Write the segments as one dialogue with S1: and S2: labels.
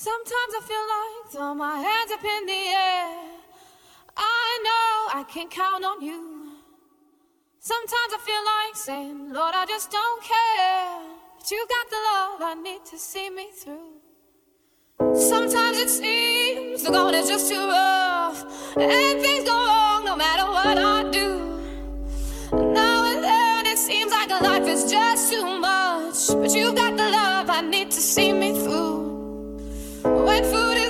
S1: Sometimes I feel like throw my hands up in the air. I know I can count on you. Sometimes I feel like saying, Lord, I just don't care. But you got the love I need to see me through. Sometimes it seems the going is just too rough, and things go wrong no matter what I do. Now and then it seems like life is just too much, but you got the love I need to see me through. When food is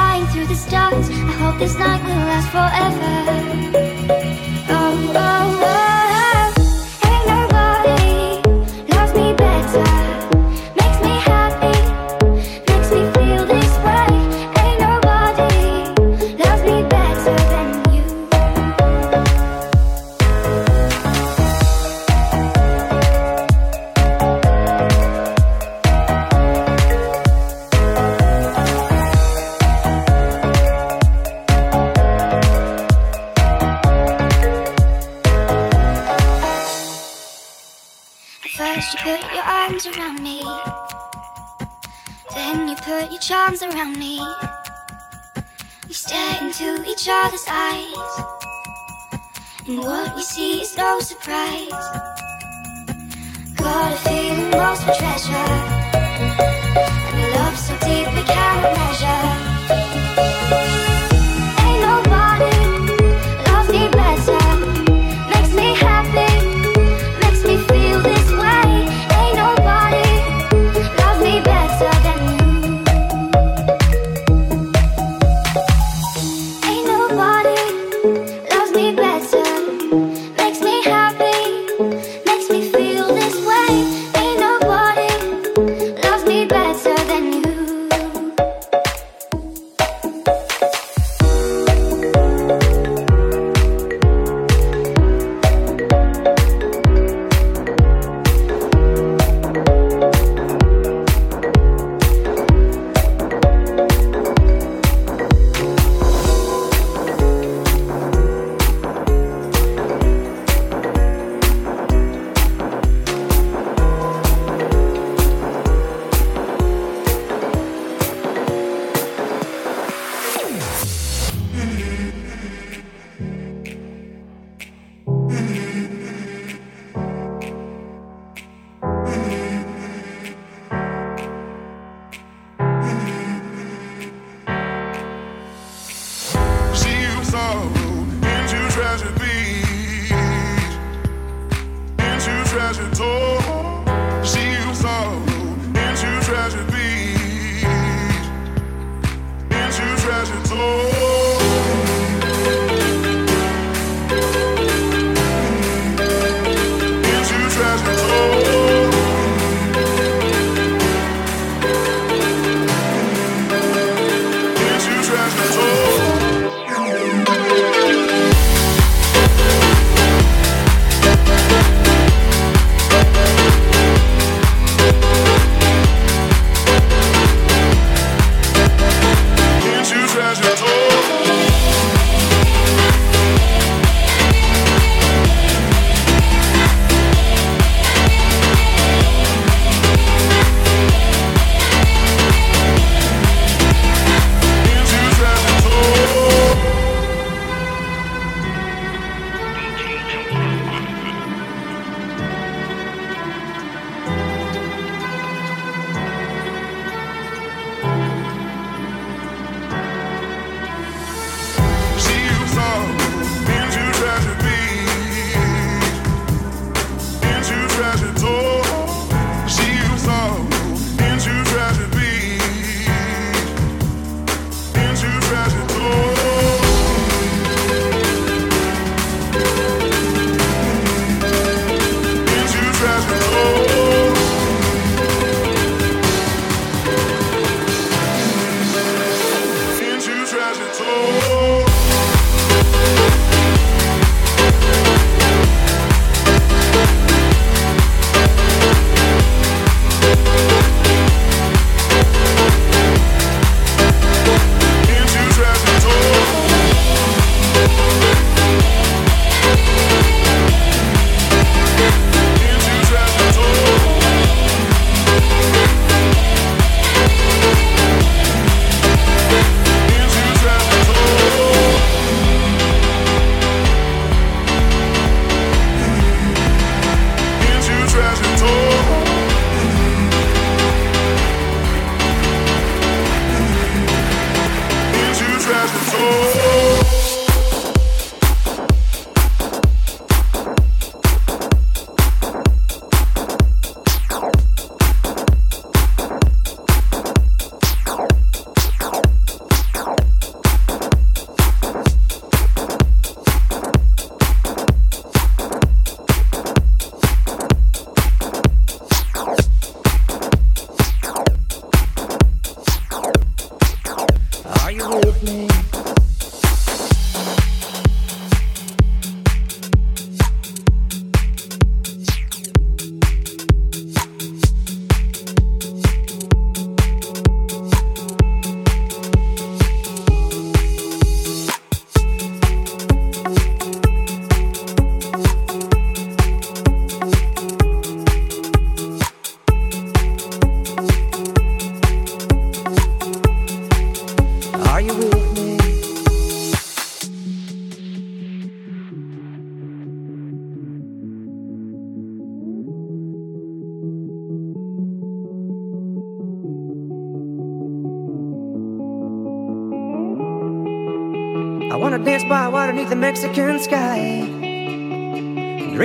S2: Flying through the stars. I hope this night will last forever. Oh, oh, oh. Eyes. And what we see is no surprise. Got a feeling lost treasure. And a love so deep we can't measure.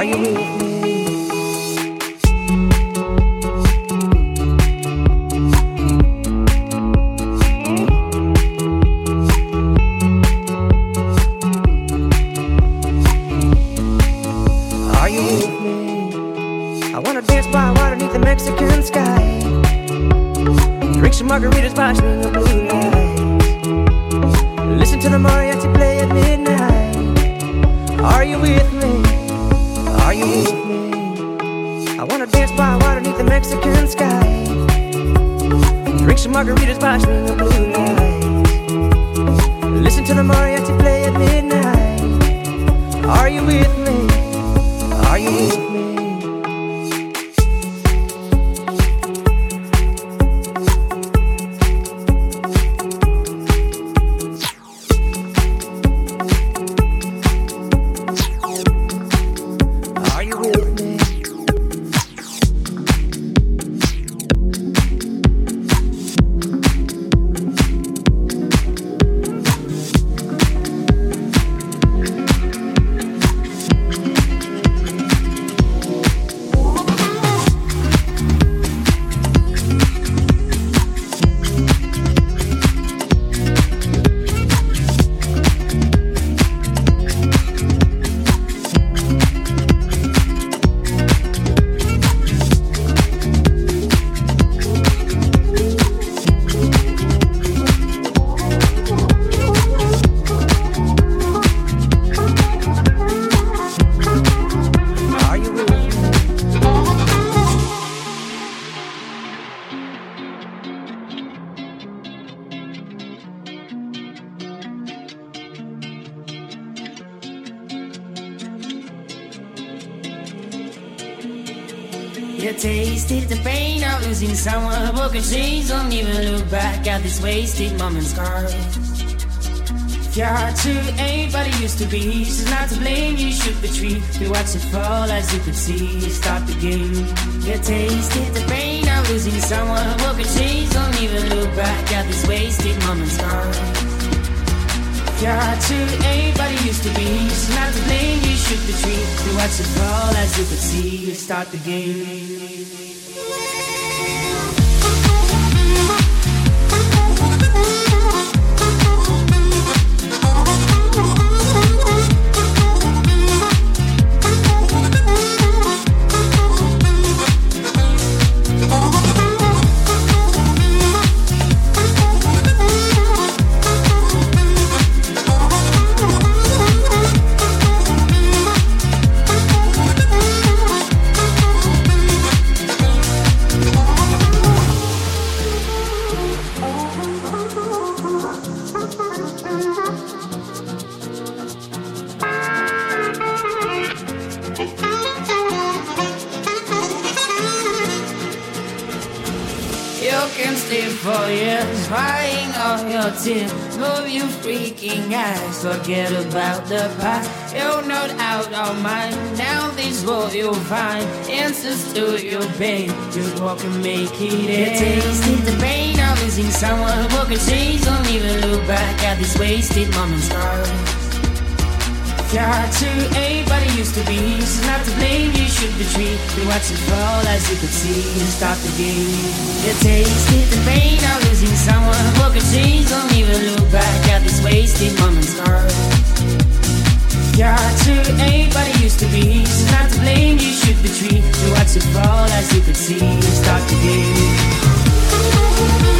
S3: Are you with
S4: wasted moments gone. If your heart to anybody used to be, she's not to blame. You should retreat. We watch it fall as you could see. Start the game. You tasted the pain of losing someone. What could change? Don't even look back at these wasted moments gone. If your heart to anybody used to be, she's not to blame. You should retreat. We watch it fall as you could see. Start the game. Against it for years, crying all your tears. Move you freaking eyes, forget about the past. You're not out of mind. Now this world you'll find answers to your pain. Just walk and make it end. Tasted the pain of losing someone who can change. Don't even look back at these wasted moments. Darling. Got to ain't but it used to be. She's not to blame, you should retreat. You watch it fall as you could see and stop the game. You tasted the pain of losing someone who could change. Don't even look back at these wasted moments. Got to ain't but it used to be. She's not to blame, you should retreat. You watch it fall as you could see and stop the game.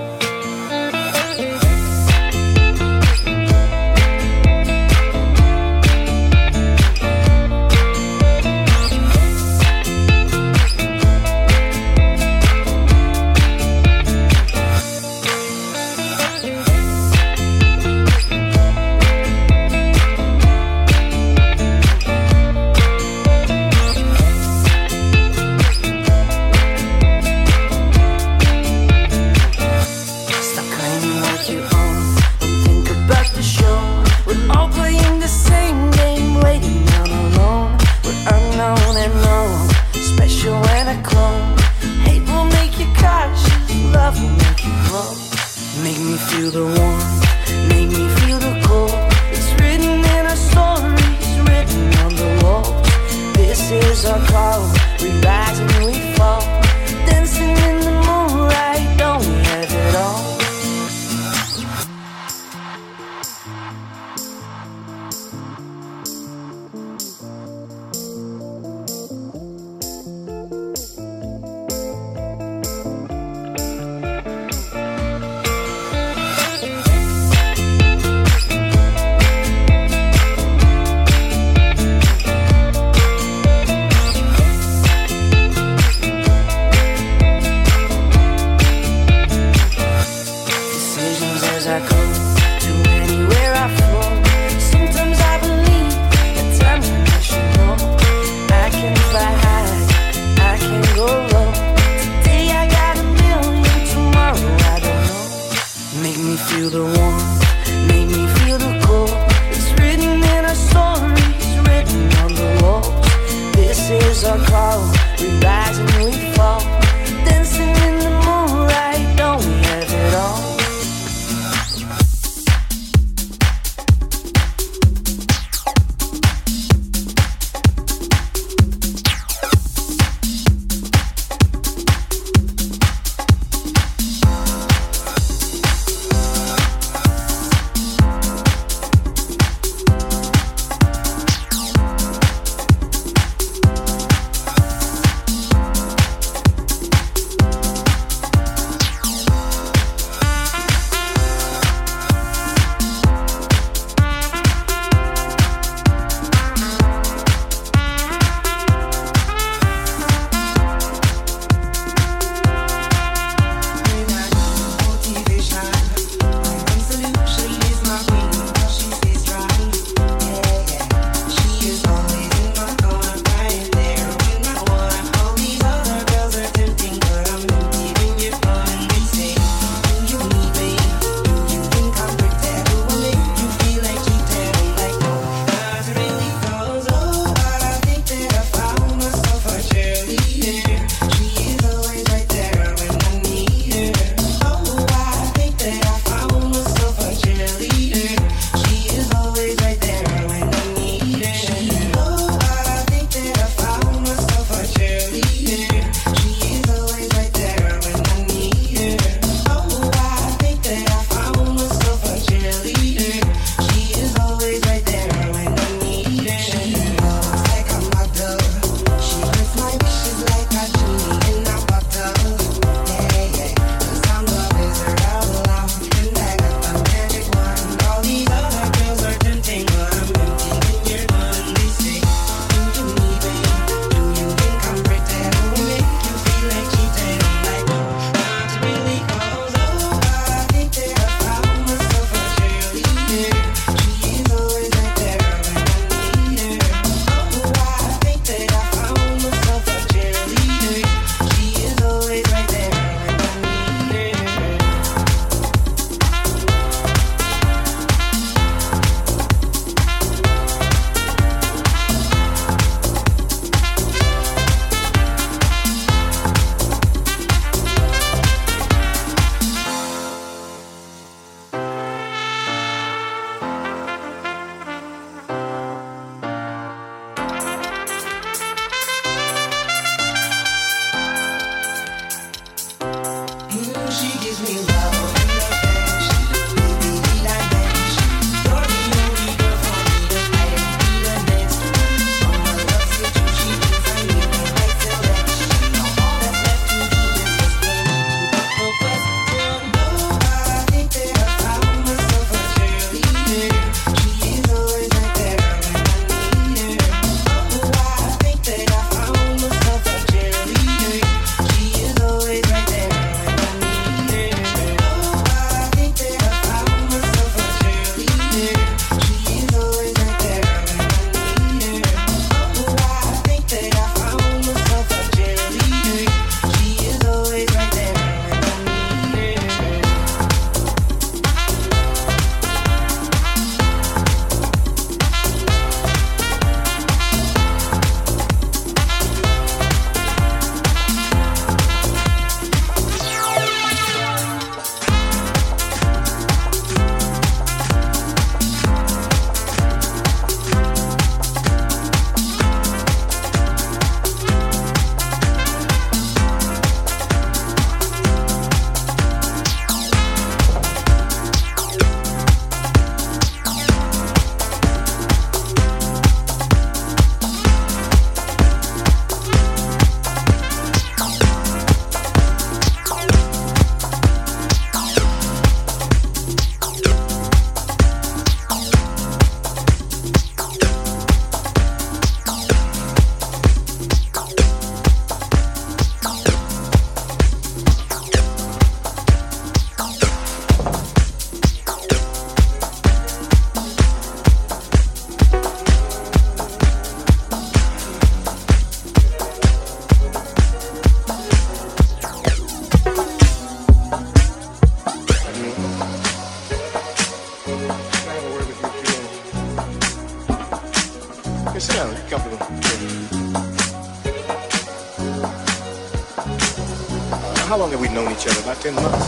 S5: each other. About 10 months.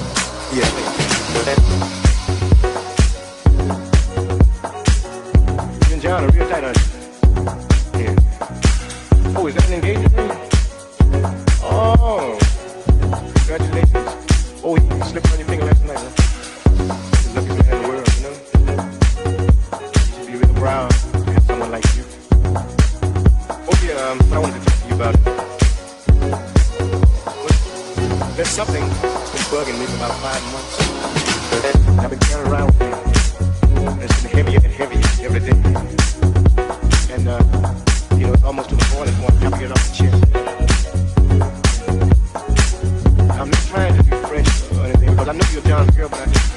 S5: There's something that's been bugging me for about five months. I've been carrying around with me. It's been heavier and heavier every day. And, uh, you know, it's almost to the point of wanting to get off the chair. I'm not trying to be fresh or anything because I know you're down girl, but I just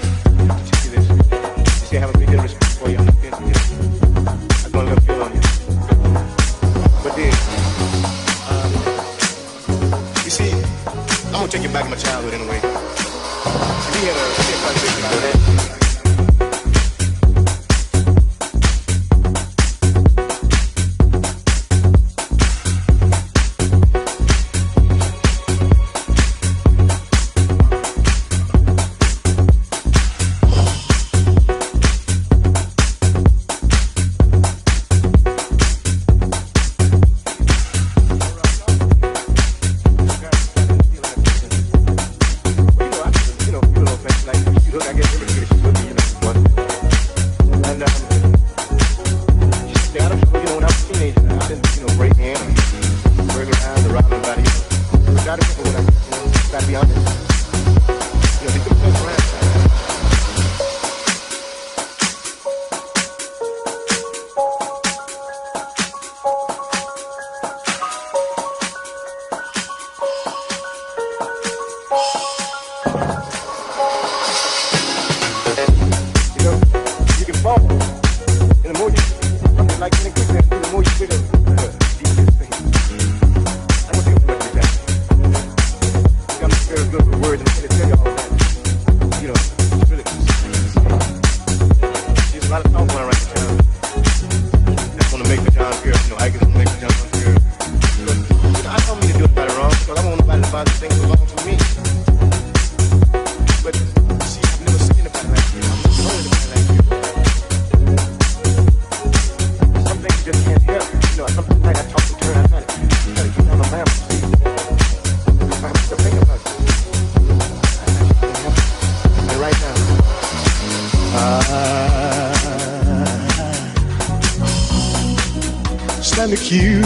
S5: you.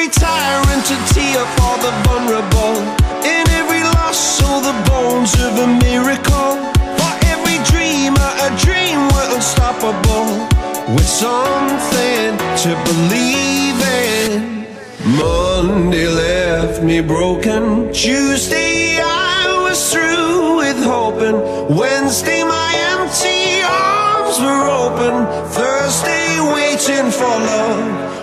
S6: Every tyrant to tear for the vulnerable. In every loss, all the bones of a miracle. For every dreamer, a dream we're unstoppable. With something to believe in. Monday left me broken. Tuesday I was through with hoping. Wednesday my empty arms were open. Thursday waiting for love,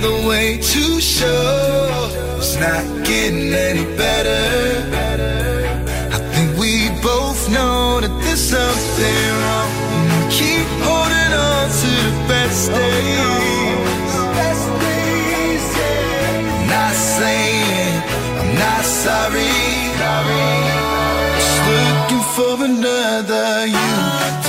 S7: together way to show It's not getting any better. I think we both know that there's something wrong. And we keep holding on to the best days. Best days, yeah. Not saying I'm not sorry. Just looking for another you.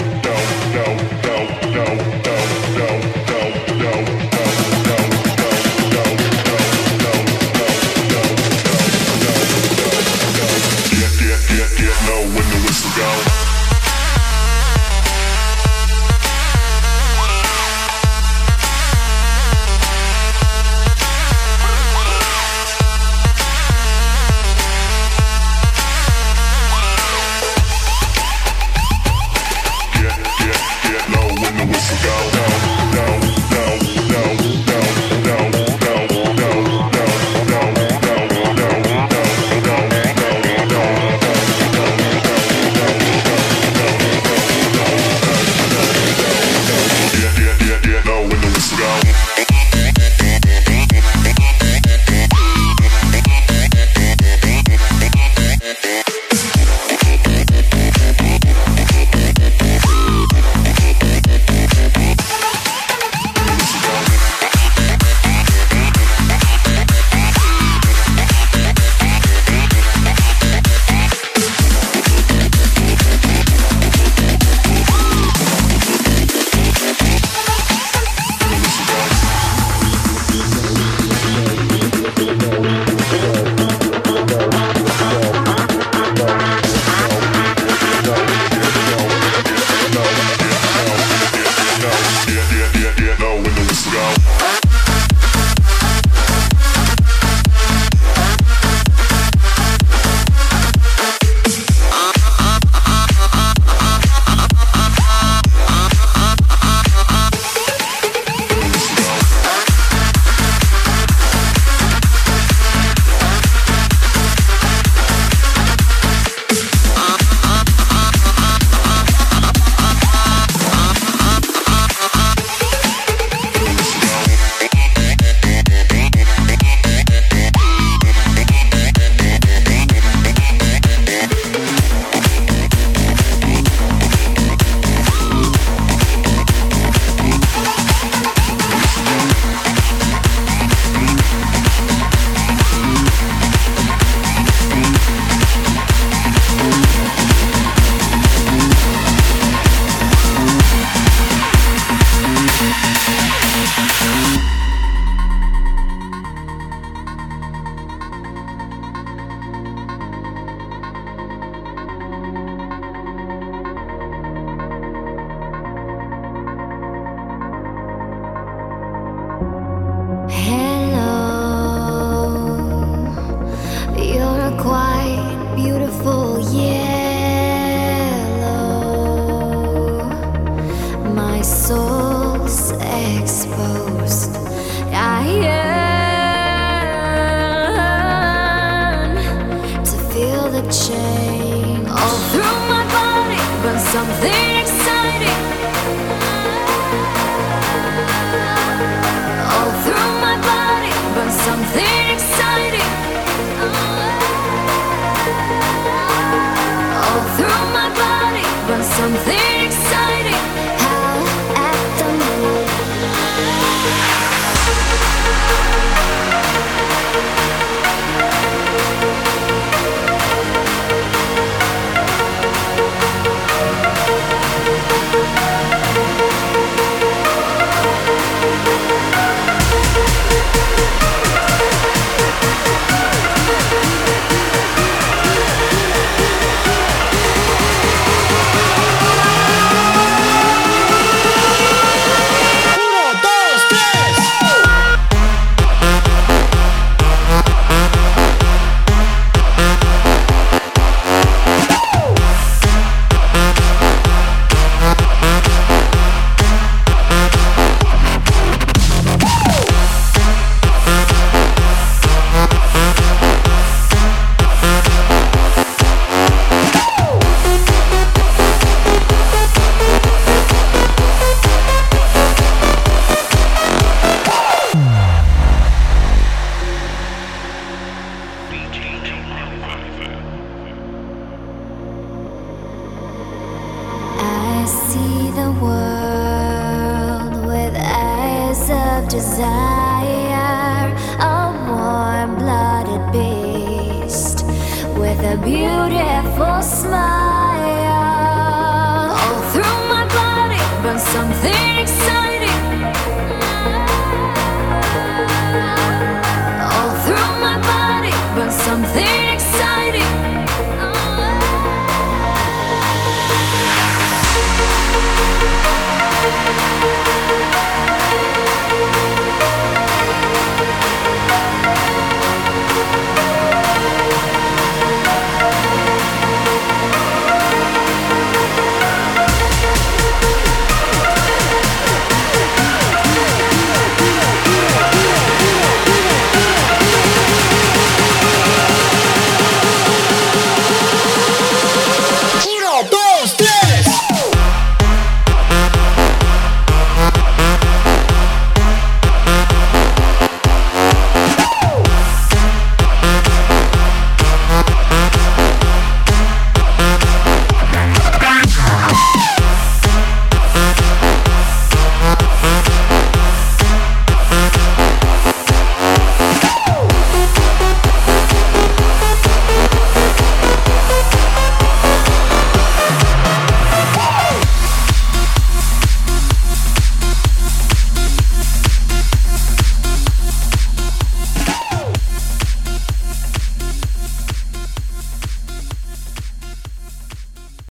S7: Thank you.